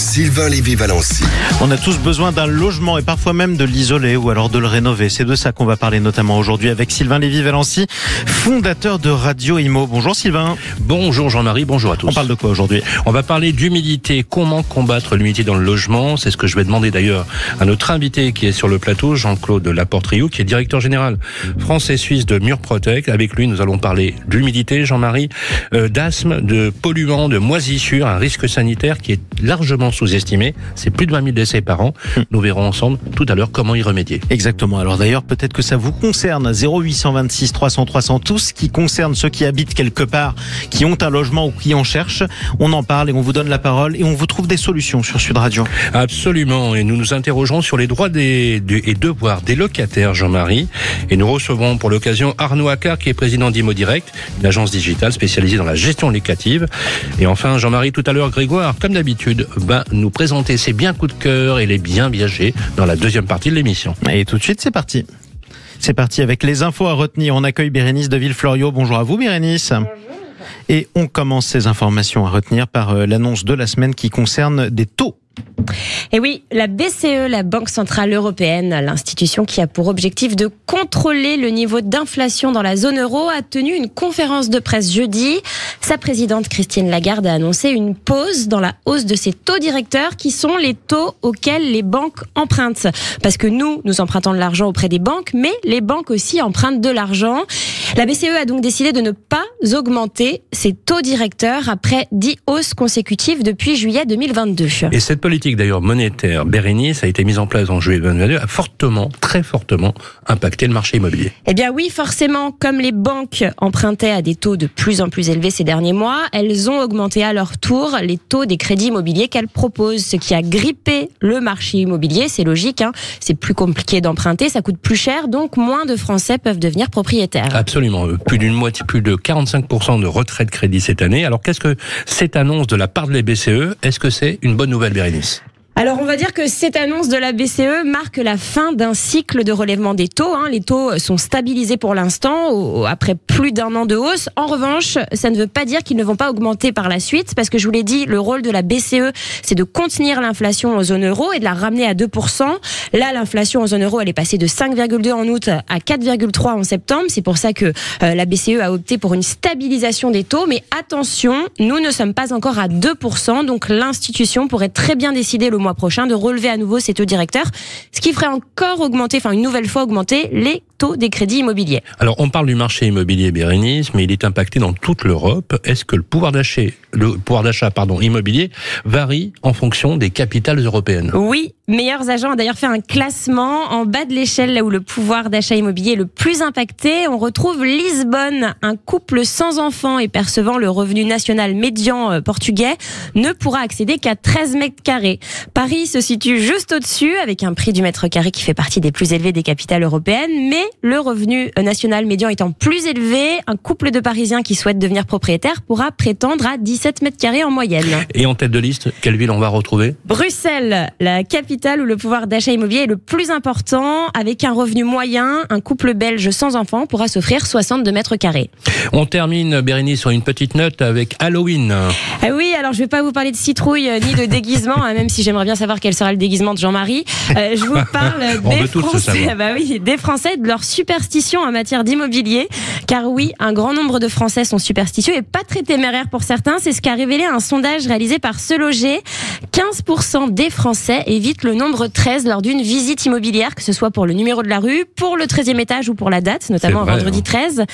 Sylvain Lévy-Valency. On a tous besoin d'un logement et parfois même de l'isoler ou alors de le rénover. C'est de ça qu'on va parler notamment aujourd'hui avec Sylvain Lévy-Valency, fondateur de Radio Imo. Bonjour Sylvain. Bonjour Jean-Marie, bonjour à tous. On parle de quoi aujourd'hui? On va parler d'humidité. Comment combattre l'humidité dans le logement? C'est ce que je vais demander d'ailleurs à notre invité qui est sur le plateau, Jean-Claude Laporte-Rioux, qui est directeur général français suisse de Murprotec. Avec lui, nous allons parler d'humidité, Jean-Marie, euh, d'asthme, de polluants, de moisissures, un risque sanitaire qui est largement sous-estimé. C'est plus de 20 000 décès par an. Nous verrons ensemble tout à l'heure comment y remédier. Exactement. Alors d'ailleurs, peut-être que ça vous concerne. 0826 300 300, tout ce qui concerne ceux qui habitent quelque part, qui ont un logement ou qui en cherchent. On en parle et on vous donne la parole et on vous trouve des solutions sur Sud Radio. Absolument. Et nous nous interrogeons sur les droits des, et devoirs des locataires, Jean-Marie. Et nous recevrons pour l'occasion Arnaud Accard, qui est président d'Imo Direct, une agence digitale spécialisée dans la gestion locative. Et enfin, Jean-Marie, tout à l'heure, Grégoire, comme d'habitude, va nous présenter ses biens coups de cœur et les biens viagers dans la deuxième partie de l'émission. Et tout de suite, c'est parti. C'est parti avec les infos à retenir. On accueille Bérénice de Villefloriot. Bonjour à vous, Bérénice. Et on commence ces informations à retenir par euh, l'annonce de la semaine qui concerne des taux. Et oui, la BCE, la Banque Centrale Européenne, l'institution qui a pour objectif de contrôler le niveau d'inflation dans la zone euro, a tenu une conférence de presse jeudi. Sa présidente Christine Lagarde a annoncé une pause dans la hausse de ses taux directeurs qui sont les taux auxquels les banques empruntent. Parce que nous, nous empruntons de l'argent auprès des banques, mais les banques aussi empruntent de l'argent. La BCE a donc décidé de ne pas augmenter ses taux directeurs après 10 hausses consécutives depuis juillet 2022. Et cette politique d'ailleurs monétaire, Bérénice, a été mise en place en juillet 2022, a fortement, très fortement impacté le marché immobilier. Eh bien oui, forcément, comme les banques empruntaient à des taux de plus en plus élevés ces derniers mois, elles ont augmenté à leur tour les taux des crédits immobiliers qu'elles proposent, ce qui a grippé le marché immobilier. C'est logique, hein. c'est plus compliqué d'emprunter, ça coûte plus cher, donc moins de Français peuvent devenir propriétaires. Absolument. Euh, Plus d'une moitié, plus de 45% de retrait de crédit cette année. Alors qu'est-ce que cette annonce de la part de la BCE Est-ce que c'est une bonne nouvelle, Bérénice? Alors on va dire que cette annonce de la BCE marque la fin d'un cycle de relèvement des taux. hein. Les taux sont stabilisés pour l'instant après plus d'un an de hausse. En revanche, ça ne veut pas dire qu'ils ne vont pas augmenter par la suite parce que je vous l'ai dit, le rôle de la BCE, c'est de contenir l'inflation en zone euro et de la ramener à 2%. Là, l'inflation en zone euro, elle est passée de 5,2 en août à 4,3 en septembre. C'est pour ça que euh, la BCE a opté pour une stabilisation des taux. Mais attention, nous ne sommes pas encore à 2%. Donc l'institution pourrait très bien décider le mois prochain de relever à nouveau ses taux directeurs, ce qui ferait encore augmenter, enfin une nouvelle fois augmenter les taux des crédits immobiliers. Alors, on parle du marché immobilier Bérénice, mais il est impacté dans toute l'Europe. Est-ce que le pouvoir d'achat, le pouvoir d'achat, pardon, immobilier varie en fonction des capitales européennes? Oui, Meilleurs Agents a d'ailleurs fait un classement en bas de l'échelle là où le pouvoir d'achat immobilier est le plus impacté. On retrouve Lisbonne, un couple sans enfants et percevant le revenu national médian euh, portugais ne pourra accéder qu'à 13 mètres carrés. Paris se situe juste au-dessus avec un prix du mètre carré qui fait partie des plus élevés des capitales européennes, mais le revenu euh, national médian étant plus élevé, un couple de Parisiens qui souhaitent devenir propriétaires pourra prétendre à 17 mètres carrés en moyenne. Et en tête de liste, quelle ville on va retrouver? Bruxelles, la capitale où le pouvoir d'achat immobilier est le plus important, avec un revenu moyen, un couple belge sans enfants pourra s'offrir 62 mètres carrés. On termine, Bérénice, sur une petite note avec Halloween. Ah oui, alors je vais pas vous parler de citrouille euh, ni de déguisement, hein, même si j'aimerais bien savoir quel sera le déguisement de Jean-Marie. Euh, je vous parle des Français, savoir. bah oui, des Français et de leur superstition en matière d'immobilier, car oui, un grand nombre de Français sont superstitieux et pas très téméraires pour certains. C'est ce qu'a révélé un sondage réalisé par Se Loger. 15% des Français évitent le nombre 13 lors d'une visite immobilière, que ce soit pour le numéro de la rue, pour le 13e étage ou pour la date, notamment vrai, vendredi hein. 13.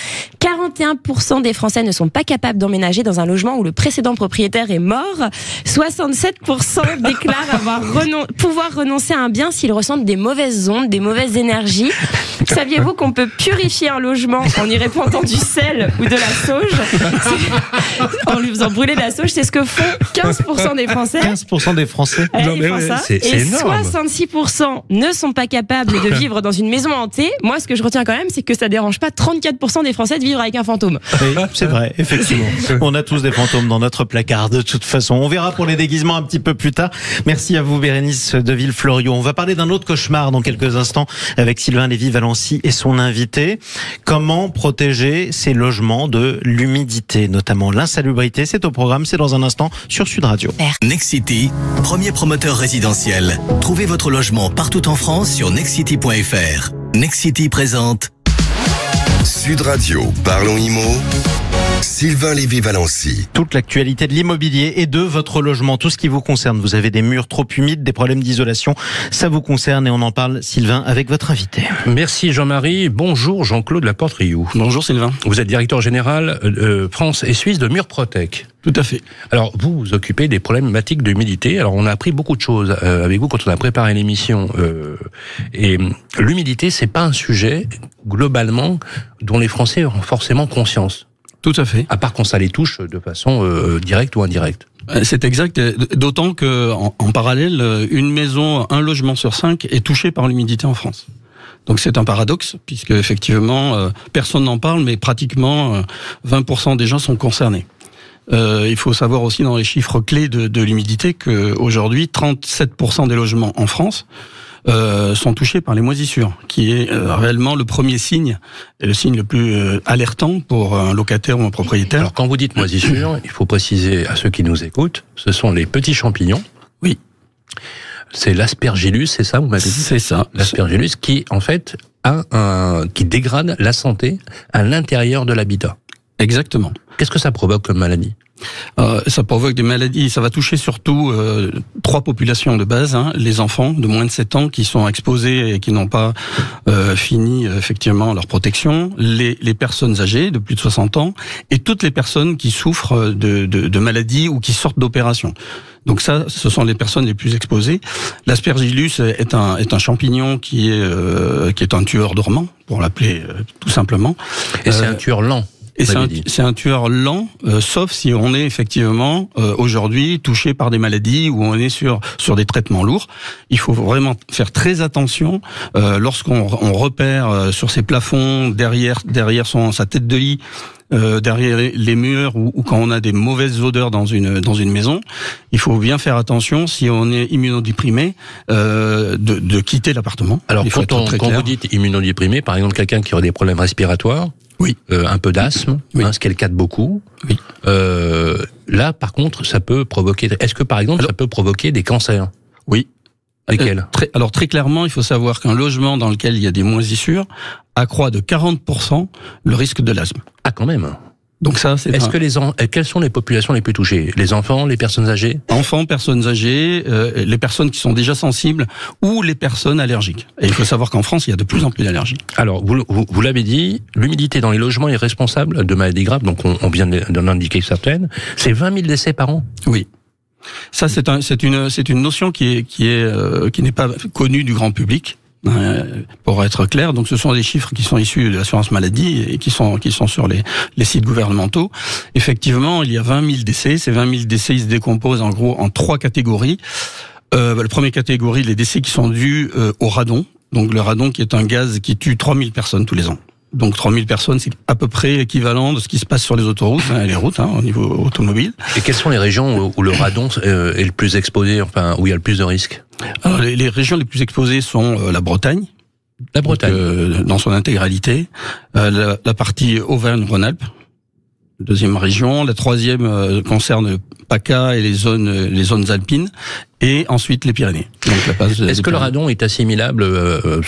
41% des Français ne sont pas capables d'emménager dans un logement où le précédent propriétaire est mort. 67% déclarent avoir renon- pouvoir renoncer à un bien s'ils ressentent des mauvaises ondes, des mauvaises énergies. Saviez-vous qu'on peut purifier un logement en y répandant du sel ou de la sauge? En lui faisant brûler de la sauge, c'est ce que font 15% des Français. 15% des Français. Ouais, Non, ils mais font ouais, ça. Et énorme. 66% ne sont pas capables de vivre dans une maison hantée. Moi, ce que je retiens quand même, c'est que ça dérange pas 34% des Français de vivre avec un fantôme. Oui, c'est vrai, effectivement. On a tous des fantômes dans notre placard de toute façon. On verra pour les déguisements un petit peu plus tard. Merci. Merci à vous, Bérénice de Villefloriot. On va parler d'un autre cauchemar dans quelques instants avec Sylvain Lévy-Valency et son invité. Comment protéger ces logements de l'humidité, notamment l'insalubrité? C'est au programme, c'est dans un instant sur Sud Radio. Nexity, premier promoteur résidentiel. Trouvez votre logement partout en France sur nexity.fr. Nexity présente Sud Radio, parlons IMO. Sylvain Lévy-Valency. Toute l'actualité de l'immobilier et de votre logement, tout ce qui vous concerne. Vous avez des murs trop humides, des problèmes d'isolation, ça vous concerne et on en parle, Sylvain, avec votre invité. Merci Jean-Marie. Bonjour Jean-Claude Laporte-Rioux. Bonjour Sylvain. Vous êtes directeur général euh, France et Suisse de Murprotec. Tout à fait. Alors, vous vous occupez des problématiques d'humidité. Alors, on a appris beaucoup de choses euh, avec vous quand on a préparé l'émission. Euh, et l'humidité, c'est pas un sujet globalement dont les Français ont forcément conscience. Tout à fait. À part quand ça les touche de façon euh, directe ou indirecte. Euh, C'est exact. D'autant que en, en, parallèle, une maison, un logement sur cinq est touché par l'humidité en France. Donc c'est un paradoxe puisque effectivement euh, personne n'en parle, mais pratiquement 20% des gens sont concernés. Euh, il faut savoir aussi dans les chiffres clés de, de l'humidité qu'aujourd'hui 37% des logements en France euh, sont touchés par les moisissures, qui est euh, réellement le premier signe, et le signe le plus euh, alertant pour un locataire ou un propriétaire. Alors quand vous dites moisissure, il faut préciser à ceux qui nous écoutent, ce sont les petits champignons. Oui. C'est l'aspergillus, c'est ça, vous m'avez dit? C'est ça. L'aspergillus qui, en fait, a un, qui dégrade la santé à l'intérieur de l'habitat. Exactement. Qu'est-ce que ça provoque comme maladie? Euh, ça provoque des maladies. Ça va toucher surtout euh, trois populations de base hein, les enfants de moins de 7 ans qui sont exposés et qui n'ont pas euh, fini effectivement leur protection, les, les, personnes âgées de plus de 60 ans et toutes les personnes qui souffrent de, de, de maladies ou qui sortent d'opérations. Donc ça, ce sont les personnes les plus exposées. L'aspergillus est un, est un champignon qui est, euh, qui est un tueur dormant, pour l'appeler euh, tout simplement. Et c'est un tueur lent. Et c'est un, un, tueur lent, euh, sauf si on est effectivement euh, aujourd'hui touché par des maladies ou on est sur sur des traitements lourds. Il faut vraiment faire très attention euh, lorsqu'on on repère sur ses plafonds derrière derrière son sa tête de lit. derrière les murs ou, ou, quand on a des mauvaises odeurs dans une dans une maison, il faut bien faire attention si on est immunodéprimé de, de quitter l'appartement. Alors il faut quand, on, quand vous dites immunodéprimé, par exemple quelqu'un qui aurait des problèmes respiratoires, oui. Euh, un peu d'asthme, oui. hein, ce qui est le cas de beaucoup. Oui. Euh, là, par contre, ça peut provoquer. Est-ce que, par exemple, alors, ça peut provoquer des cancers? Oui. Lesquels? Euh, très, Alors très clairement, il faut savoir qu'un logement dans lequel il y a des moisissures accroît de 40% le risque de l'asthme. Ah, quand même. Donc ça, c'est. Est-ce un... que les en... quelles sont les populations les plus touchées? Les enfants, les personnes âgées? Enfants, personnes âgées, euh, les personnes qui sont déjà sensibles ou les personnes allergiques. Et il faut savoir qu'en France, il y a de plus en plus d'allergies. Alors, vous, vous, vous l'avez dit, l'humidité dans les logements est responsable de maladies graves. Donc, on, on vient d'en indiquer certaines. C'est 20 000 décès par an? Oui. Ça, c'est un, une, c'est une notion qui est, qui est, euh, qui n'est pas connue du grand public. Euh, pour être clair, donc ce sont des chiffres qui sont issus de l'assurance maladie et qui sont qui sont sur les, les sites gouvernementaux. Effectivement, il y a 20 000 décès. Ces 20 000 décès, ils se décomposent en gros en trois catégories. Euh, la première catégorie, les décès qui sont dus euh, au radon. Donc le radon qui est un gaz qui tue 3000 personnes tous les ans. Donc 3000 personnes, c'est à peu près équivalent de ce qui se passe sur les autoroutes, hein, les routes, hein, au niveau automobile. Et quelles sont les régions où le radon euh, est le plus exposé, enfin où il y a le plus de risques? Alors les, les, régions les plus exposées sont euh, la Bretagne. La Bretagne. Euh, dans son intégralité. Euh, la, la, partie Auvergne-Rhône-Alpes, deuxième région. La troisième concerne PACA et les zones, les zones alpines. Et ensuite les Pyrénées. Est-ce que le radon est assimilable euh,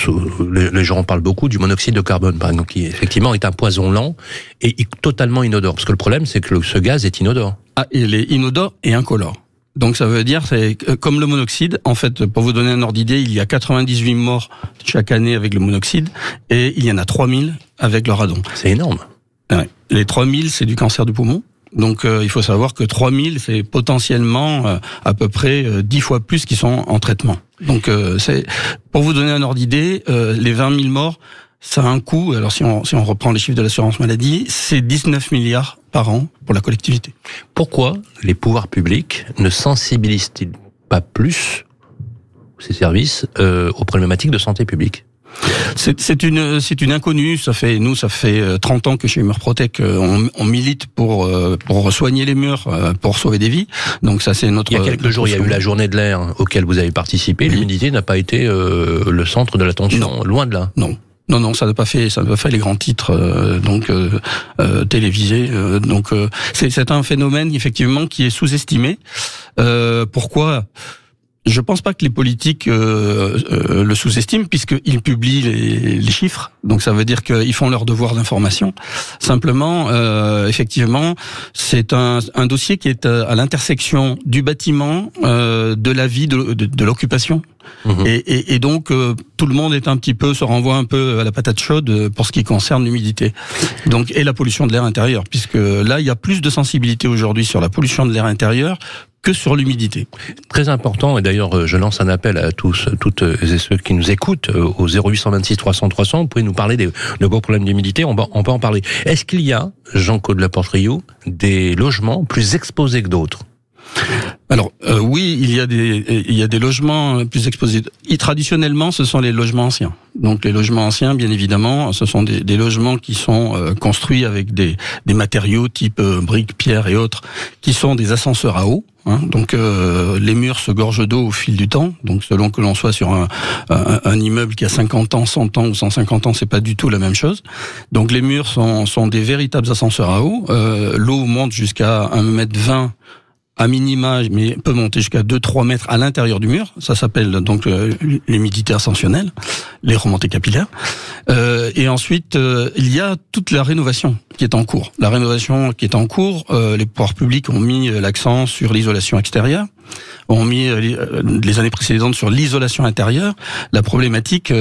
les, les, gens en parlent beaucoup du monoxyde de carbone, par exemple, qui effectivement est un poison lent et totalement inodore. Parce que le problème, c'est que le, ce gaz est inodore. Ah, il est inodore et incolore. Donc ça veut dire, c'est comme le monoxyde. En fait, pour vous donner un ordre d'idée, il y a 98 morts chaque année avec le monoxyde et il y en a 3000 avec le radon. C'est énorme. Ouais. Les 3000, c'est du cancer du poumon. Donc euh, il faut savoir que 3000, c'est potentiellement euh, à peu près euh, 10 fois plus qui sont en traitement. Donc euh, c'est pour vous donner un ordre d'idée, euh, les 20 000 morts, ça a un coût. Alors si on, si on reprend les chiffres de l'assurance maladie, c'est 19 milliards par an pour la collectivité. Pourquoi les pouvoirs publics ne sensibilisent-ils pas plus ces services euh, aux problématiques de santé publique? C'est c'est une c'est une inconnue. Ça fait nous ça fait euh, 30 ans que chez Murprotec euh, on, on milite pour euh, pour soigner les murs, euh, pour sauver des vies. Donc ça c'est notre. Il y a quelques jours, il y a eu la journée de l'air auquel vous avez participé. L'humidité n'a pas été euh, le centre de l'attention, loin de là. Non. Non, non, ça n'a pas fait, ça n'a pas fait les grands titres euh, donc euh, euh, télévisés. donc c'est un phénomène effectivement qui est sous-estimé. Pourquoi? Je pense pas que les politiques le sous-estiment puisqu'ils publient les, chiffres. Donc ça veut dire qu'ils font leur devoir d'information. Simplement, effectivement, c'est un, dossier qui est à l'intersection du bâtiment, de la vie, de l'occupation. Mhm. Et, et, et donc euh, tout le monde est un petit peu se renvoie un peu à la patate chaude pour ce qui concerne l'humidité. Donc et la pollution de l'air intérieur, puisque là il y a plus de sensibilité aujourd'hui sur la pollution de l'air intérieur que sur l'humidité. Très important, et d'ailleurs euh, je lance un appel à tous, toutes et ceux qui nous écoutent euh, au 0826 300 300. Vous pouvez nous parler des, de vos problèmes d'humidité, on, on peut en parler. Est-ce qu'il y a, Jean-Claude Laporte-Rio, des logements plus exposés que d'autres? Alors euh, oui, il y a des il y a des logements plus exposés. Et traditionnellement, ce sont les logements anciens. Donc les logements anciens, bien évidemment, ce sont des, des logements qui sont euh, construits avec des, des matériaux type euh, briques, pierres et autres, qui sont des ascenseurs à eau. hein. donc euh, les murs se gorgent d'eau au fil du temps. Donc selon que l'on soit sur un, un, un immeuble qui a 50 ans, 100 ans ou 150 ans, c'est pas du tout la même chose. Donc les murs sont, sont des véritables ascenseurs à eau. Euh, L'eau monte jusqu'à 1 mètre 20 à minima, mais peut monter jusqu'à 2-3 mètres à l'intérieur du mur. Ça s'appelle donc euh, l'humidité ascensionnelle, les remontées capillaires. Euh, et ensuite, euh, il y a toute la rénovation qui est en cours. La rénovation qui est en cours, euh, les pouvoirs publics ont mis l'accent sur l'isolation extérieure, ont mis les- années précédentes sur l'isolation intérieure. La problématique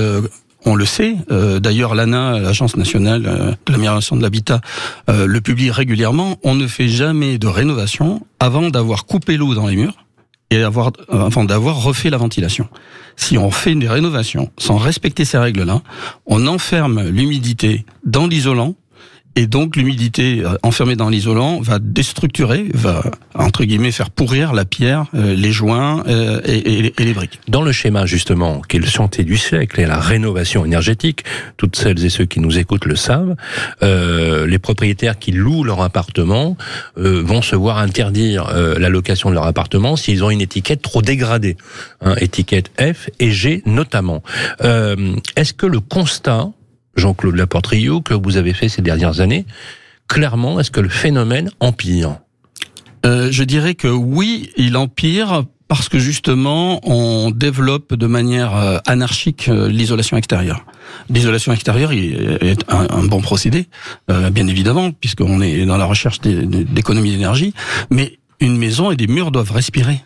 on le sait. Euh, D'ailleurs, l'ANA, l'Agence nationale euh, de l'amélioration de l'habitat, euh, le publie régulièrement. On ne fait jamais de rénovation avant d'avoir coupé l'eau dans les murs et avoir, avant d'avoir refait la ventilation. Si on fait des rénovations sans respecter ces règles-là, on enferme l'humidité dans l'isolant. Et donc l'humidité euh, enfermée dans l'isolant va déstructurer, va entre guillemets faire pourrir la pierre, euh, les joints euh, et, et- les briques. Dans le schéma justement, qui est le chantier du siècle et la rénovation énergétique, toutes celles et ceux qui nous écoutent le savent, euh, les propriétaires qui louent leur appartement euh, vont se voir interdire euh, la location de leur appartement s'ils ont une étiquette trop dégradée, hein, étiquette F et G notamment. Est-ce que le constat, Jean-Claude Laporte-Rio, que vous avez fait ces dernières années, clairement, est-ce que le phénomène empire Euh, je dirais que oui, il empire parce que justement, on développe de manière euh, anarchique euh, l'isolation extérieure. L'isolation extérieure est un, bon procédé, bien évidemment, puisqu'on est dans la recherche d'é- d'économie d'énergie, mais une maison et des murs doivent respirer.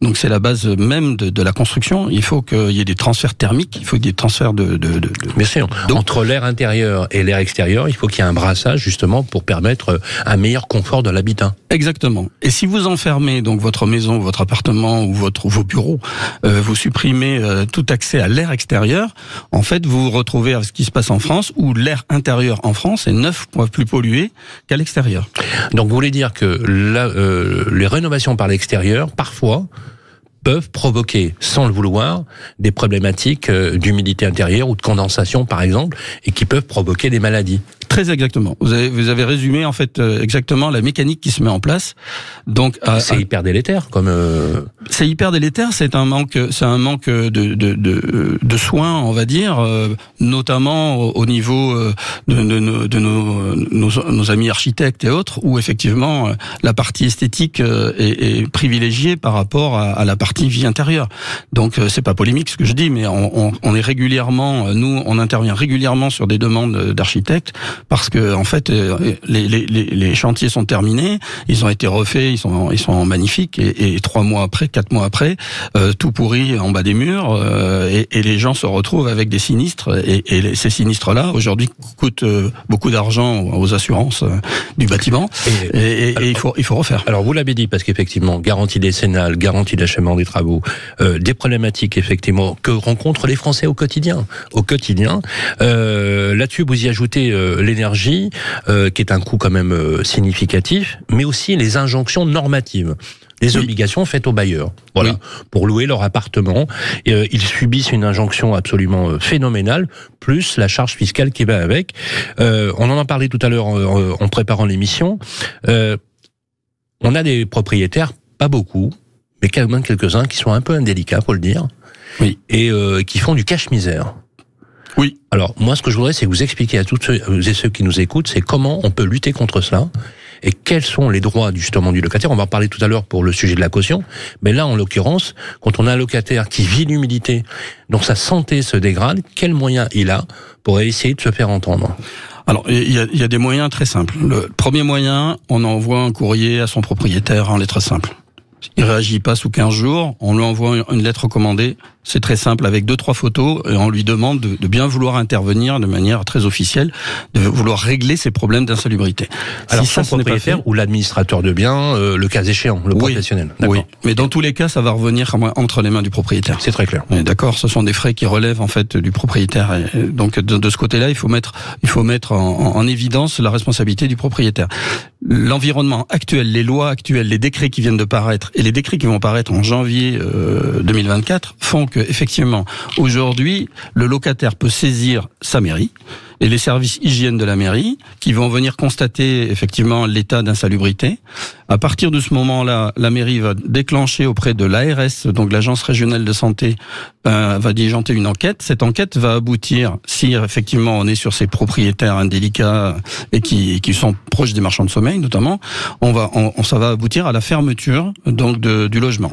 Donc c'est la base même de, de la construction. Il faut qu'il y ait des transferts thermiques, il faut qu'il y ait des transferts de, de, de, de- Bien sûr. Donc- Entre l'air intérieur et l'air extérieur, il faut qu'il y ait un brassage justement pour permettre euh, un meilleur confort de l'habitat. Exactement. Et si vous enfermez donc votre maison, votre appartement ou votre vos bureaux, euh, vous supprimez euh, tout accès à l'air extérieur, en fait, vous vous retrouvez avec ce qui se passe en France, où l'air intérieur en France est neuf fois plus pollué qu'à l'extérieur. Donc vous voulez dire que la- euh, les rénovations par l'extérieur, parfois, peuvent provoquer, sans le vouloir, des problématiques euh, d'humidité intérieure ou de condensation, par exemple, et qui peuvent provoquer des maladies. Très exactement. Vous avez, vous avez résumé en fait euh, exactement la mécanique qui se met en place. Donc, à- C'est à- hyper délétère, comme euh, c'est hyper délétère. C'est un manque, c'est un manque de, de, de, de soins, on va dire, euh, notamment au, au niveau euh, de, de, nos- de nos, nos, nos amis architectes et autres, où effectivement euh, la partie esthétique euh, est, est privilégiée par rapport à, à la partie vie intérieure. Donc, euh, c'est pas polémique ce que je dis, mais on, on, on est régulièrement, euh, nous, on intervient régulièrement sur des demandes euh, d'architectes parce que en fait, euh, les, les, les, les chantiers sont terminés, ils ont été refaits, ils sont, ils sont magnifiques, et, et trois mois après, quatre mois après, euh, tout pourri en bas des murs, euh, et, et les gens se retrouvent avec des sinistres, et, et ces sinistres-là, aujourd'hui, coûtent euh, beaucoup d'argent aux assurances euh, du bâtiment, et- et, et- et il faut, il faut refaire. Alors vous l'avez dit parce qu'effectivement, garantie décennale, garantie d'achèvement des travaux, euh, des problématiques effectivement que rencontrent les Français au quotidien, au quotidien. Euh, Là-dessus, vous y ajoutez euh, l'énergie, euh, qui est un coût quand même euh, significatif, mais aussi les injonctions normatives les obligations faites aux bailleurs. Voilà, pour louer leur appartement. Euh, ils subissent une injonction absolument phénoménale, plus la charge fiscale qui va avec. Euh, on en a parlé tout à l'heure en, en, préparant l'émission. Euh, on a des propriétaires, pas beaucoup, mais quand même quelques-uns qui sont un peu indélicats, faut le dire, oui. et qui font du cache-misère. Oui. Alors moi, ce que je voudrais, c'est que vous expliquiez à toutes ceux et ceux qui nous écoutent, c'est comment on peut lutter contre cela et quels sont les droits justement du locataire. On va en parler tout à l'heure pour le sujet de la caution, mais là, en l'occurrence, quand on a un locataire qui vit l'humidité, dont sa santé se dégrade, quel moyen il a pour essayer de se faire entendre? Alors, il y, a, il y a des moyens très simples. Le premier moyen, on envoie un courrier à son propriétaire en lettres simples. Il réagit pas sous 15 jours, on lui envoie une lettre recommandée. C'est très simple, avec deux trois photos, et on lui demande de, de, bien vouloir intervenir de manière très officielle, de vouloir régler ses problèmes d'insalubrité. Alors, si ça, son propriétaire fait, ou l'administrateur de biens, euh, le cas échéant, le oui, professionnel. Oui, mais dans tous les cas, ça va revenir entre les mains du propriétaire. C'est très clair. D'accord, ce sont des frais qui relèvent en fait du propriétaire. Et donc de, de ce côté-là, il faut mettre, il faut mettre en, en évidence la responsabilité du propriétaire. L'environnement actuel, les lois actuelles, les décrets qui viennent de paraître et les décrets qui vont paraître en janvier euh, 2024 font que effectivement aujourd'hui le locataire peut saisir sa mairie et les services hygiène de la mairie qui vont venir constater effectivement l'état d'insalubrité. À partir de ce moment-là, la mairie va déclencher auprès de l'ARS, donc l'agence régionale de santé, euh, va diligenter une enquête. Cette enquête va aboutir, si effectivement on est sur ces propriétaires indélicats et qui, sont proches des marchands de sommeil notamment, on va, ça va aboutir à la fermeture donc du logement.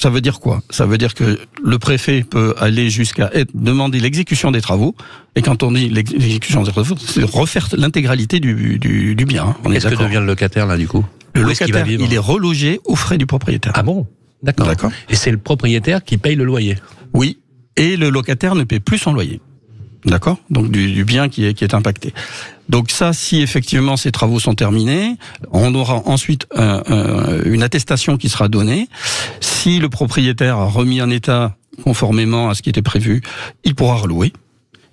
Ça veut dire quoi? Ça veut dire que le préfet peut aller jusqu'à demander l'exécution des travaux. Et quand on dit l'exécution des travaux, c'est refaire l'intégralité du, du, du, bien. Hein. Qu'est-ce que devient le locataire là du coup? Le locataire, il, il est relogé aux frais du propriétaire. Ah bon? D'accord. D'accord. Et c'est le propriétaire qui paye le loyer. Oui. Et le locataire ne paie plus son loyer. D'accord? Donc du, du, bien qui est, qui est impacté. Donc ça, si effectivement ces travaux sont terminés, on aura ensuite euh, euh, une attestation qui sera donnée. Si le propriétaire a remis en état conformément à ce qui était prévu, il pourra relouer.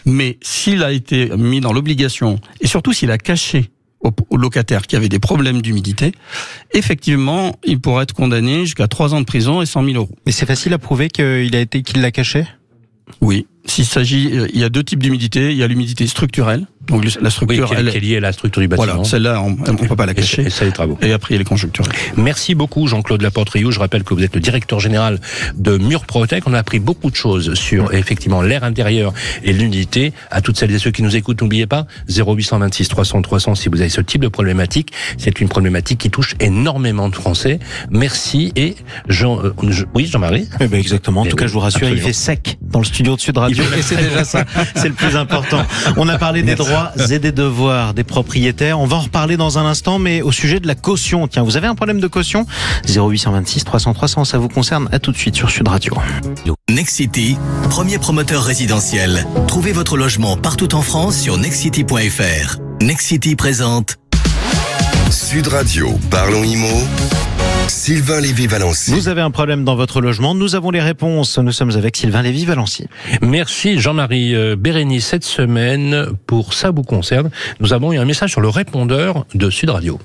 Mais s'il a été mis dans l'obligation, et surtout s'il a caché au, locataire qui avait des problèmes d'humidité, effectivement, il pourra être condamné jusqu'à trois ans de prison et 100 000 euros. Mais c'est facile à prouver qu'il a été qu'il l'a caché? Oui. S'il s'agit, il y a deux types d'humidité. Il y a l'humidité structurelle. Donc la structure, oui, elle, est liée à la structure du bâtiment. Voilà, celle-là, on ne peut pas la cacher. Et, ça, les travaux. Et après, il y a les conjoncturels. Merci beaucoup, Jean-Claude Laporte-Riou. Je rappelle que vous êtes le directeur général de Murprotec. On a appris beaucoup de choses sur, effectivement, l'air intérieur et l'unité. À toutes celles et ceux qui nous écoutent, n'oubliez pas, 0826 300 300 si vous avez ce type de problématique. C'est une problématique qui touche énormément de Français. Merci et Jean, euh, je, oui, Jean-Marie? Eh ben exactement. En tout cas, je vous rassure, absolument. il fait sec dans le studio de Sud Radio. Et c'est déjà ça. C'est le plus important. On a parlé des droits et des devoirs des propriétaires. On va en reparler dans un instant, mais au sujet de la caution. Tiens, vous avez un problème de caution? 0826 300 300, ça vous concerne. À tout de suite sur Sud Radio. Nexity, premier promoteur résidentiel. Trouvez votre logement partout en France sur nexity.fr. Nexity présente Sud Radio, parlons IMO. Sylvain Lévy-Valency. Vous avez un problème dans votre logement, nous avons les réponses. Nous sommes avec Sylvain Lévy-Valency. Merci Jean-Marie euh, Bérény. Cette semaine, pour ça vous concerne, nous avons eu un message sur le répondeur de Sud Radio.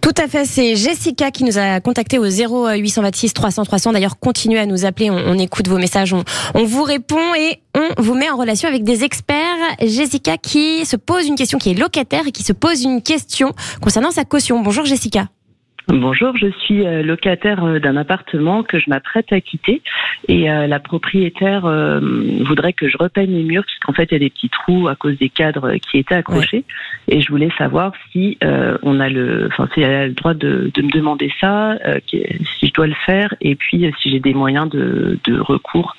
Tout à fait, c'est Jessica qui nous a contacté au 0826 300 300. D'ailleurs, continuez à nous appeler, on, on écoute vos messages, on, on vous répond et on vous met en relation avec des experts. Jessica qui se pose une question, qui est locataire et qui se pose une question concernant sa caution. Bonjour Jessica. Bonjour, je suis locataire d'un appartement que je m'apprête à quitter et euh, la propriétaire euh, voudrait que je repeigne les murs puisqu'en fait il y a des petits trous à cause des cadres qui étaient accrochés ouais. et je voulais savoir si euh, on a le, enfin si elle a le droit de, de me demander ça, si je dois le faire et puis si j'ai des moyens de, de recours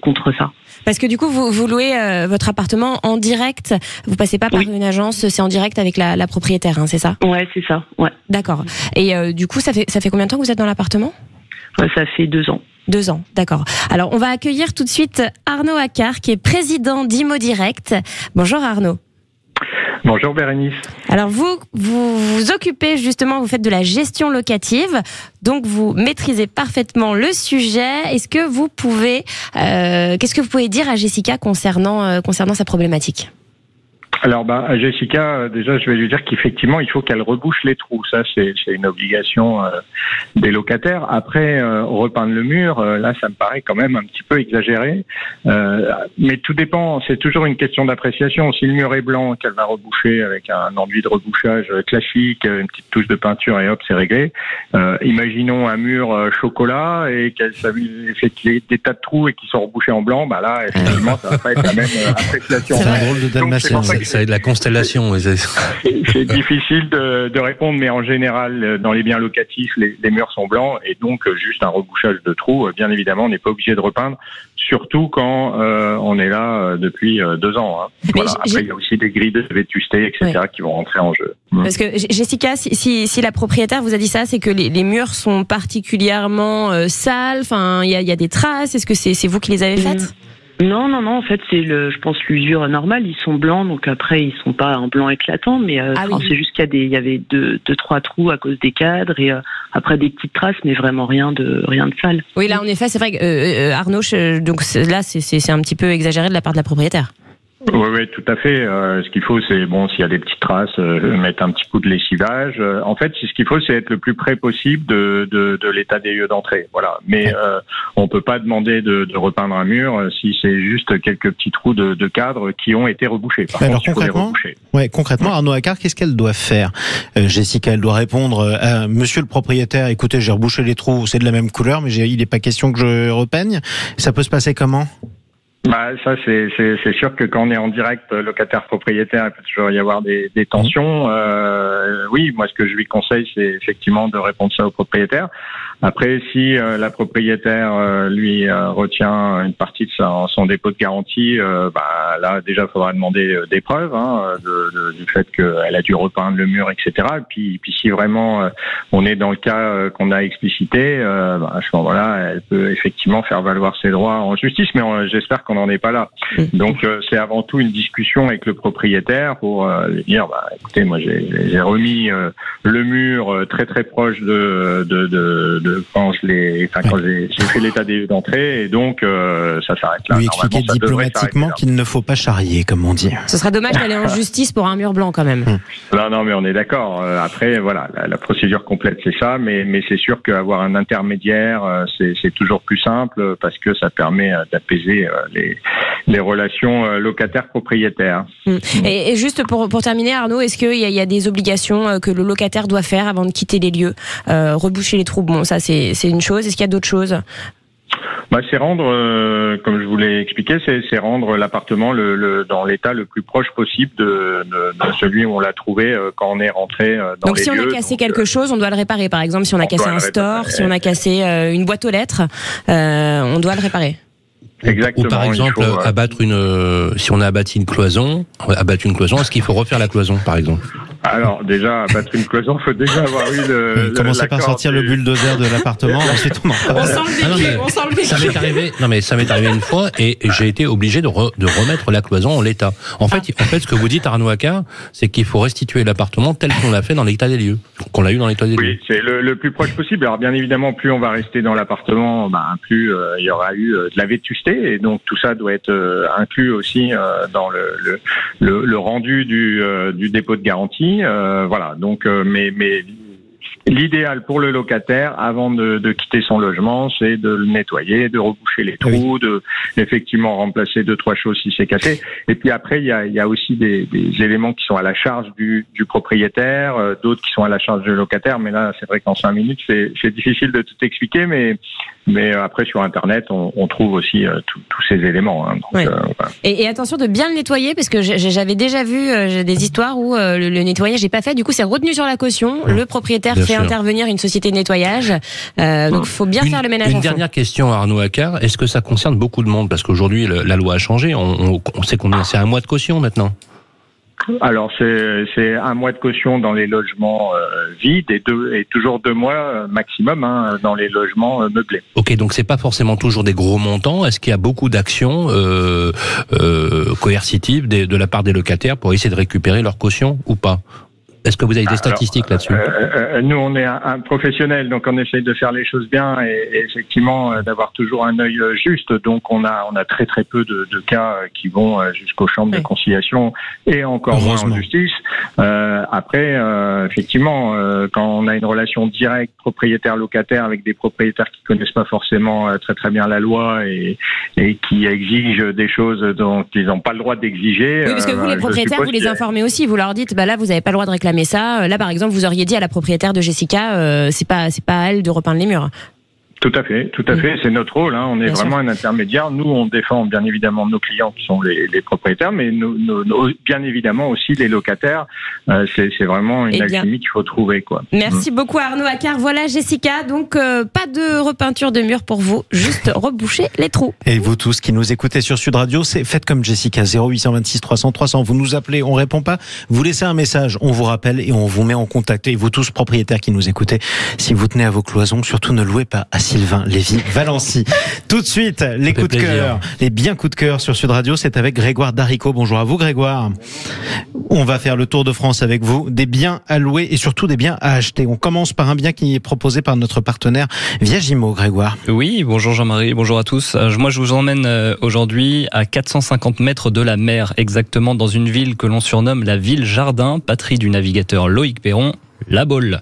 contre ça. Parce que du coup, vous, vous louez euh, votre appartement en direct. Vous passez pas par oui. une agence, c'est en direct avec la, la propriétaire, hein, c'est ça? Ouais, c'est ça. Ouais. D'accord. Et euh, du coup, ça fait ça fait combien de temps que vous êtes dans l'appartement? Ouais, Ça fait deux ans. Deux ans, d'accord. Alors, on va accueillir tout de suite Arnaud Accard, qui est président d'Imo Direct. Bonjour Arnaud. Bonjour Bérénice. Alors vous, vous vous occupez justement, vous faites de la gestion locative, donc vous maîtrisez parfaitement le sujet. Est-ce que vous pouvez, euh, qu'est-ce que vous pouvez dire à Jessica concernant euh, concernant sa problématique? Alors, bah, à Jessica, euh, déjà, je vais lui dire qu'effectivement, il faut qu'elle rebouche les trous. Ça, c'est une obligation euh, des locataires. Après, euh, repeindre le mur, euh, là, ça me paraît quand même un petit peu exagéré. Euh, mais tout dépend. C'est toujours une question d'appréciation. Si le mur est blanc, qu'elle va reboucher avec un enduit de rebouchage classique, une petite touche de peinture et hop, c'est réglé. Euh, imaginons un mur chocolat et qu'elle fait qu'il y ait des tas de trous et qu'ils sont rebouchés en blanc. Bah là, effectivement, ça va pas être la même appréciation. C'est un drôle de c'est être la constellation. c'est- difficile de, de répondre, mais en général, dans les biens locatifs, les, les murs sont blancs et donc juste un rebouchage de trous. Bien évidemment, on n'est pas obligé de repeindre, surtout quand euh, on est là euh, depuis euh, deux ans. hein. Voilà. Après, il y a aussi des grilles de vétusté, etc., qui vont rentrer en jeu. Mm. Parce que Jessica, si, si, si la propriétaire vous a dit ça, c'est que les, les murs sont particulièrement euh, sales. Enfin, il y a, il y a des traces. Est-ce que c'est c'est vous qui les avez faites? Non, non, non. En fait, c'est le, je pense l'usure normale. Ils sont blancs, donc après ils sont pas en blanc éclatant, mais euh, Ah oui. c'est juste qu'il y a des, il y avait deux, deux, trois trous à cause des cadres et euh, après des petites traces, mais vraiment rien de, rien de sale. Oui, là, en effet, c'est vrai que euh, Arnaud, je- donc là, c'est- c'est c'est un petit peu exagéré de la part de la propriétaire. Oui, oui, tout à fait. Euh, ce qu'il faut, c'est bon, s'il y a des petites traces, euh, mettre un petit coup de lessivage. Euh, en fait, ce qu'il faut, c'est être le plus près possible de, de, de l'état des lieux d'entrée. Voilà. Mais on peut pas demander de, de repeindre un mur si c'est juste quelques petits trous de, de cadre qui ont été rebouchés. Par Mais alors, contre, concrètement, reboucher. Ouais, concrètement, Arnaud Accard, qu'est-ce qu'elle doit faire? Jessica, elle doit répondre à Monsieur le propriétaire. Écoutez, j'ai rebouché les trous, c'est de la même couleur, mais il n'est pas question que je repeigne. Ça peut se passer comment? Bah, ça, c'est, sûr que quand on est en direct euh, locataire-propriétaire, il peut toujours y avoir des, des tensions. Euh, oui, moi, ce que je lui conseille, c'est effectivement de répondre ça au propriétaire. Après, si euh, la propriétaire euh, lui euh, retient une partie de sa- son dépôt de garantie, euh, bah, là, déjà, il faudra demander des preuves hein, de, de- du fait qu'elle a dû repeindre le mur, etc. Et puis, puis si vraiment euh, on est dans le cas qu'on a explicité, euh, bah, à ce moment-là, elle peut effectivement faire valoir ses droits en justice, mais j'espère qu'on n'en est pas là. Donc euh, c'est avant tout une discussion avec le propriétaire pour euh, lui dire, bah, écoutez, moi j'ai remis euh, le mur euh, très très proche de, de, de, de quand je l'ai, enfin quand j'ai fait l'état des lieux d'entrée, et donc euh, ça s'arrête là. Lui expliquer diplomatiquement qu'il ne faut pas charrier, comme on dit. Ce serait dommage d'aller en justice pour un mur blanc quand même. là. Non, non, mais on est d'accord. Après, voilà, la, la procédure complète, c'est ça, mais, mais c'est sûr qu'avoir un intermédiaire, c'est toujours plus simple parce que ça permet d'apaiser euh, les, les relations euh, locataires-propriétaires. Mm. Et, et juste pour, pour terminer, Arnaud, est-ce qu'il y, a- il y a des obligations euh, que le locataire doit faire avant de quitter les lieux Euh, Reboucher les trous, bon, ça c'est une chose. Est-ce qu'il y a d'autres choses? Bah, c'est rendre, euh, comme je vous l'ai expliqué, c'est rendre l'appartement le, le- dans l'état le plus proche possible de, de, de celui où on l'a trouvé euh, quand on est rentré euh, dans Donc les si on a cassé Donc, quelque chose, on doit le réparer. Par exemple, si on a on cassé un store, si on a cassé une boîte aux lettres, on doit le réparer. Exactement. Ou par exemple, faut, euh, abattre une, euh, si on a abattu une cloison, abattre une cloison, est-ce qu'il faut refaire la cloison, par exemple? Alors déjà, abattre une cloison, faut déjà avoir eu le. Euh, le- Commencez par sortir du- le bulldozer de l'appartement, ensuite on en parle. Ah non, mais Ça m'est arrivé. Non mais ça m'est arrivé une fois et j'ai été obligé de, re- de remettre la cloison en l'état. En fait, en fait, ce que vous dites Arnaud Accard, c'est qu'il faut restituer l'appartement tel qu'on l'a fait dans l'état des lieux, qu'on l'a eu dans l'état des lieux. Oui, c'est le, le plus proche possible. Alors bien évidemment, plus on va rester dans l'appartement, ben, plus euh, il y aura eu euh, de la vétusté, et donc tout ça doit être euh, inclus aussi euh, dans le, le, le, le rendu du, euh, du dépôt de garantie. Euh, voilà. Donc, euh, mais, mais l'idéal pour le locataire, avant de, de quitter son logement, c'est de le nettoyer, de reboucher les trous, de effectivement remplacer deux trois choses si c'est cassé. Et puis après, il y a, il y a aussi des, des éléments qui sont à la charge du, du propriétaire, euh, d'autres qui sont à la charge du locataire. Mais là, c'est vrai qu'en cinq minutes, c'est c'est difficile de tout expliquer, mais mais après sur Internet, on, on trouve aussi euh, tous tous ces éléments. hein. Donc, Ouais. euh, voilà. Et, et attention de bien le nettoyer parce que j'avais déjà vu euh, j'ai des histoires où euh, le, le nettoyage n'est pas fait. Du coup, c'est retenu sur la caution. Le propriétaire Bien fait sûr. intervenir une société de nettoyage. Euh, donc, faut bien une, faire le ménage une à fond. dernière question, Arnaud Accard. Est-ce que ça concerne beaucoup de monde? Parce qu'aujourd'hui, la loi a changé. On, on- on sait combien? C'est un mois de caution maintenant. Alors c'est un mois de caution dans les logements euh, vides et deux et toujours deux mois euh, maximum hein, dans les logements euh, meublés. Ok, donc c'est pas forcément toujours des gros montants. Est-ce qu'il y a beaucoup d'actions euh, euh, coercitives des- de la part des locataires pour essayer de récupérer leur caution ou pas? Est-ce que vous avez des Alors, statistiques là-dessus Euh, euh, nous, on est un, un professionnel, donc on essaye de faire les choses bien et, et effectivement euh, d'avoir toujours un œil euh, juste. Donc on a on a très très peu de, de cas euh, qui vont euh, jusqu'aux chambres de conciliation et encore moins en justice. Euh, après, euh, effectivement, euh, quand on a une relation directe propriétaire-locataire avec des propriétaires qui connaissent pas forcément euh, très très bien la loi et, et qui exigent des choses dont ils n'ont pas le droit d'exiger. Oui, parce que euh, vous, les propriétaires, vous les informez aussi. Vous leur dites, bah là, vous n'avez pas le droit de réclamer ça. Euh, Là, par exemple, vous auriez dit à la propriétaire de Jessica, euh, c'est pas, c'est pas à elle de repeindre les murs. Tout à fait, tout à Mm. fait. C'est notre rôle. Hein. On est Bien vraiment un intermédiaire. Nous, on défend bien évidemment nos clients qui sont les, les propriétaires, mais nos- nos- nos- bien évidemment aussi les locataires. Euh, c'est c'est vraiment une Eh alchimie qu'il faut trouver, quoi. Merci beaucoup Arnaud Accard. Voilà Jessica, donc euh, pas de repeinture de mur pour vous, juste reboucher les trous. Et vous tous qui nous écoutez sur Sud Radio, c'est faites comme Jessica 0826 300 300. Vous nous appelez, on répond pas. Vous laissez un message, on vous rappelle et on vous met en contact. Et vous tous propriétaires qui nous écoutez, si vous tenez à vos cloisons, surtout ne louez pas à Sylvain Lévy Valency. Tout de suite, les coups de cœur, les bien coups de cœur sur Sud Radio, c'est avec Grégoire Darico. Bonjour à vous Grégoire. On va faire le tour de France avec vous, des biens à louer et surtout des biens à acheter. On commence par un bien qui est proposé par notre partenaire Viagimo, Grégoire. Oui, bonjour Jean-Marie, bonjour à tous. Euh, Moi, je vous emmène euh, aujourd'hui à 450 mètres de la mer, exactement dans une ville que l'on surnomme la ville Jardin, patrie du navigateur Loïc Perron, La Baule.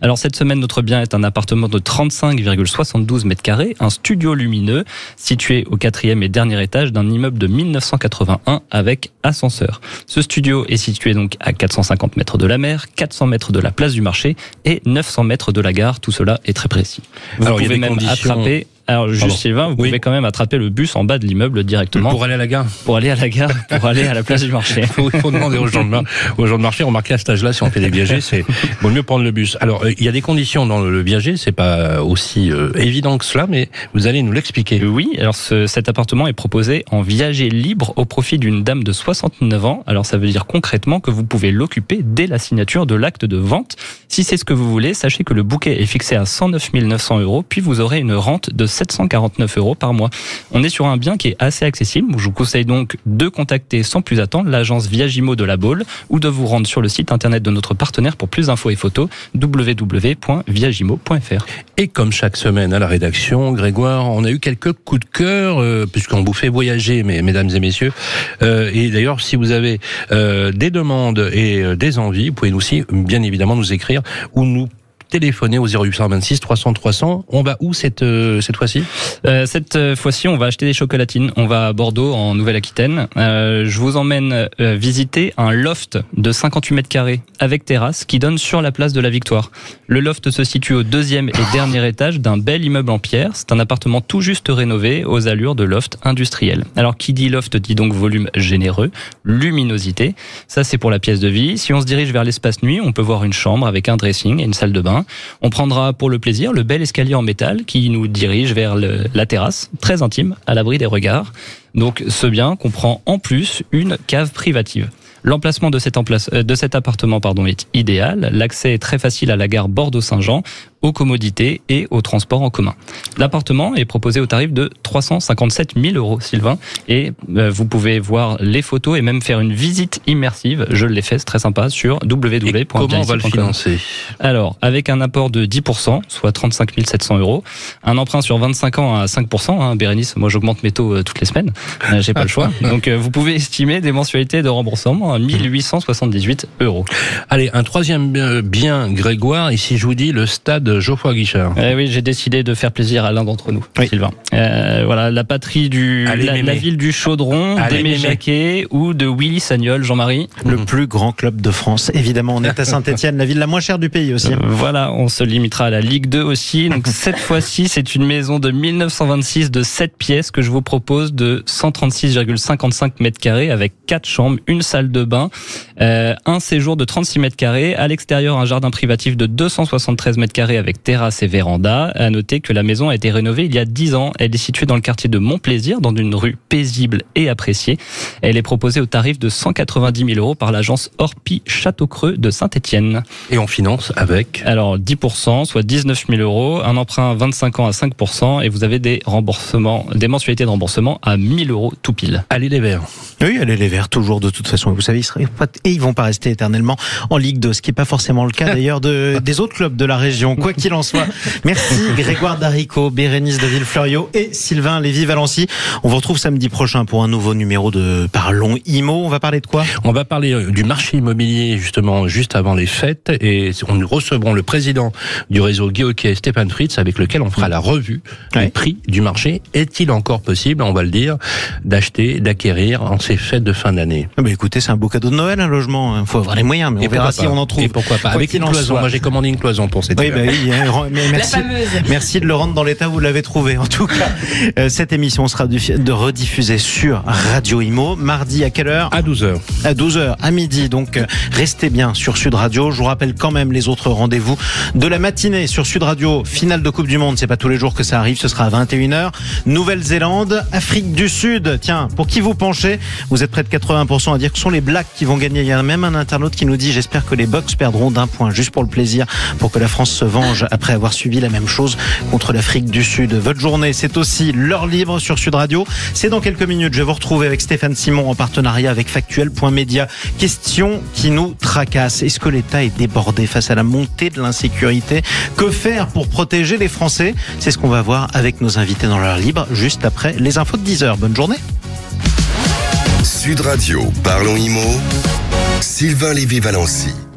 Alors cette semaine, notre bien est un appartement de 35,72 mètres carrés, un studio lumineux situé au quatrième et dernier étage d'un immeuble de 1981 avec ascenseur. Ce studio est situé donc à 450 mètres de la mer, 400 mètres de la place du marché et 900 mètres de la gare. Tout cela est très précis. Vous Alors, pouvez même conditions- attraper. Alors juste Pardon. Sylvain, vous Oui. pouvez quand même attraper le bus en bas de l'immeuble directement Pour aller à la gare pour aller à la gare, pour aller à la place du marché. Il faut, demander aux gens de, aux gens de marché. Remarquez à cet âge-là, si on fait des viagers, c'est vaut mieux prendre le bus. Alors, euh, il y a des conditions dans le viager. C'est pas aussi euh, évident que cela, mais vous allez nous l'expliquer. Oui, alors ce- cet appartement est proposé en viager libre au profit d'une dame de 69 ans. Alors ça veut dire concrètement que vous pouvez l'occuper dès la signature de l'acte de vente. Si c'est ce que vous voulez, sachez que le bouquet est fixé à 109 900 euros, puis vous aurez une rente de 749 euros par mois. On est sur un bien qui est assez accessible. Je vous conseille donc de contacter sans plus attendre l'agence Viagimo de la Baule ou de vous rendre sur le site internet de notre partenaire pour plus d'infos et photos www.viagimo.fr. Et comme chaque semaine à la rédaction, Grégoire, on a eu quelques coups de cœur, euh, puisqu'on vous fait voyager, mesdames et messieurs. Euh, et d'ailleurs, si vous avez euh, des demandes et des envies, vous pouvez aussi, bien évidemment, nous écrire ou nous téléphoner au 0826 300 300. On va où cette, euh, cette fois-ci? Euh, cette euh, fois-ci, on va acheter des chocolatines. On va à Bordeaux, en Nouvelle-Aquitaine. Euh, je vous emmène euh, visiter un loft de 58 mètres carrés avec terrasse qui donne sur la place de la Victoire. Le loft se situe au deuxième et dernier étage d'un bel immeuble en pierre. C'est un appartement tout juste rénové aux allures de loft industriel. Alors, qui dit loft dit donc volume généreux, luminosité. Ça, c'est pour la pièce de vie. Si on se dirige vers l'espace nuit, on peut voir une chambre avec un dressing et une salle de bain. On prendra pour le plaisir le bel escalier en métal qui nous dirige vers la terrasse, très intime, à l'abri des regards. Donc ce bien comprend en plus une cave privative. L'emplacement de euh, cet appartement est idéal. L'accès est très facile à la gare Bordeaux-Saint-Jean, aux commodités et aux transports en commun. L'appartement est proposé au tarif de 357 000 euros, Sylvain. Et euh, vous pouvez voir les photos et même faire une visite immersive. Je l'ai fait, c'est très sympa, sur www. Comment on va le financer? Alors, avec un apport de 10%, soit 35 700 euros, un emprunt sur 25 ans à 5%, hein, Bérénice, moi j'augmente mes taux euh, toutes les semaines, Euh, j'ai pas le choix. Donc vous pouvez estimer des mensualités de remboursement à 1878 euros. Allez, un troisième bien- bien, Grégoire. Ici, je vous dis le stade Geoffroy Guichard. Eh oui, j'ai décidé de faire plaisir à l'un d'entre nous, Sylvain. Euh, voilà, la patrie du, Allez, la, ville du Chaudron, d'Aimé. Jacquet ou de Willy Sagnol, Jean-Marie. Le plus grand club de France, évidemment. On est à Saint-Etienne, la ville la moins chère du pays aussi. Euh, Voilà, on se limitera à la Ligue 2 aussi. Donc cette fois-ci, c'est une maison de 1926 de 7 pièces que je vous propose de 136,55 mètres carrés avec quatre chambres, une salle de bain, euh, un séjour de 36 mètres carrés. À l'extérieur, un jardin privatif de 273 mètres carrés avec terrasse et véranda. À noter que la maison a été rénovée il y a 10 ans. Elle est située dans le quartier de Montplaisir, dans une rue paisible et appréciée. Elle est proposée au tarif de 190 000 euros par l'agence Orpi Château-Creux de Saint-Étienne. Et on finance avec Alors 10%, soit 19 000 euros, un emprunt 25 ans à 5% et vous avez des remboursements, des mensualités de remboursement à 1000 euros tout pile. Allez les Verts. Oui, allez les Verts, toujours de toute façon. Vous savez, ils seraient pas- et ils vont pas rester éternellement en Ligue 2, ce qui n'est pas forcément le cas d'ailleurs de, des autres clubs de la région, quoi qu'il en soit. Merci Grégoire Darico, Bérénice de Villefloriot et Sylvain Lévy-Valency. On vous retrouve samedi prochain pour un nouveau numéro de Parlons IMO. On va parler de quoi? On va parler euh, du marché immobilier justement juste avant les fêtes et nous recevrons le président du réseau Hockey, Stéphane Fritz, avec lequel on fera la revue Ouais. du prix du marché. Est-il encore possible, on va le dire, d'acheter, d'acquérir en ces fêtes de fin d'année? Ah bah écoutez, c'est un beau cadeau de Noël, un logement. Il faut avoir les moyens, mais on verra si on en trouve. Et pourquoi pas Avec une cloison. soit. Moi j'ai commandé une cloison pour cet Oui, hiver. bah oui, hein, mais merci, merci de le rendre dans l'état où vous l'avez trouvé. En tout cas, euh, cette émission sera de rediffusée sur Radio Imo mardi à quelle heure? À 12h. À 12h à midi. Donc euh, restez bien sur Sud Radio. Je vous rappelle quand même les autres rendez-vous de la matinée sur Sud Radio. Finale de Coupe du Monde, c'est pas tous les jours que ça arrive, ce sera à 21h. Nouvelle-Zélande, Afrique du Sud. Tiens, pour qui vous penchez? Vous êtes près de 80% à dire que ce sont les Blacks qui vont gagner. Il y a même un internaute qui nous dit j'espère que les Bucks perdront d'un point juste pour le plaisir pour que la France se venge après avoir subi la même chose contre l'Afrique du Sud. Votre journée, c'est aussi l'heure libre sur Sud Radio. C'est dans quelques minutes. Je vais vous retrouver avec Stéphane Simon en partenariat avec Factuel.media. Question qui nous tracasse. Est-ce que l'État est débordé face à la montée de l'insécurité? Que faire pour protéger les Français? C'est ce qu'on va voir avec nos invités dans l'heure libre juste après les infos de 10h. Bonne journée. Sud Radio, Parlons IMO, Sylvain Lévy-Valency.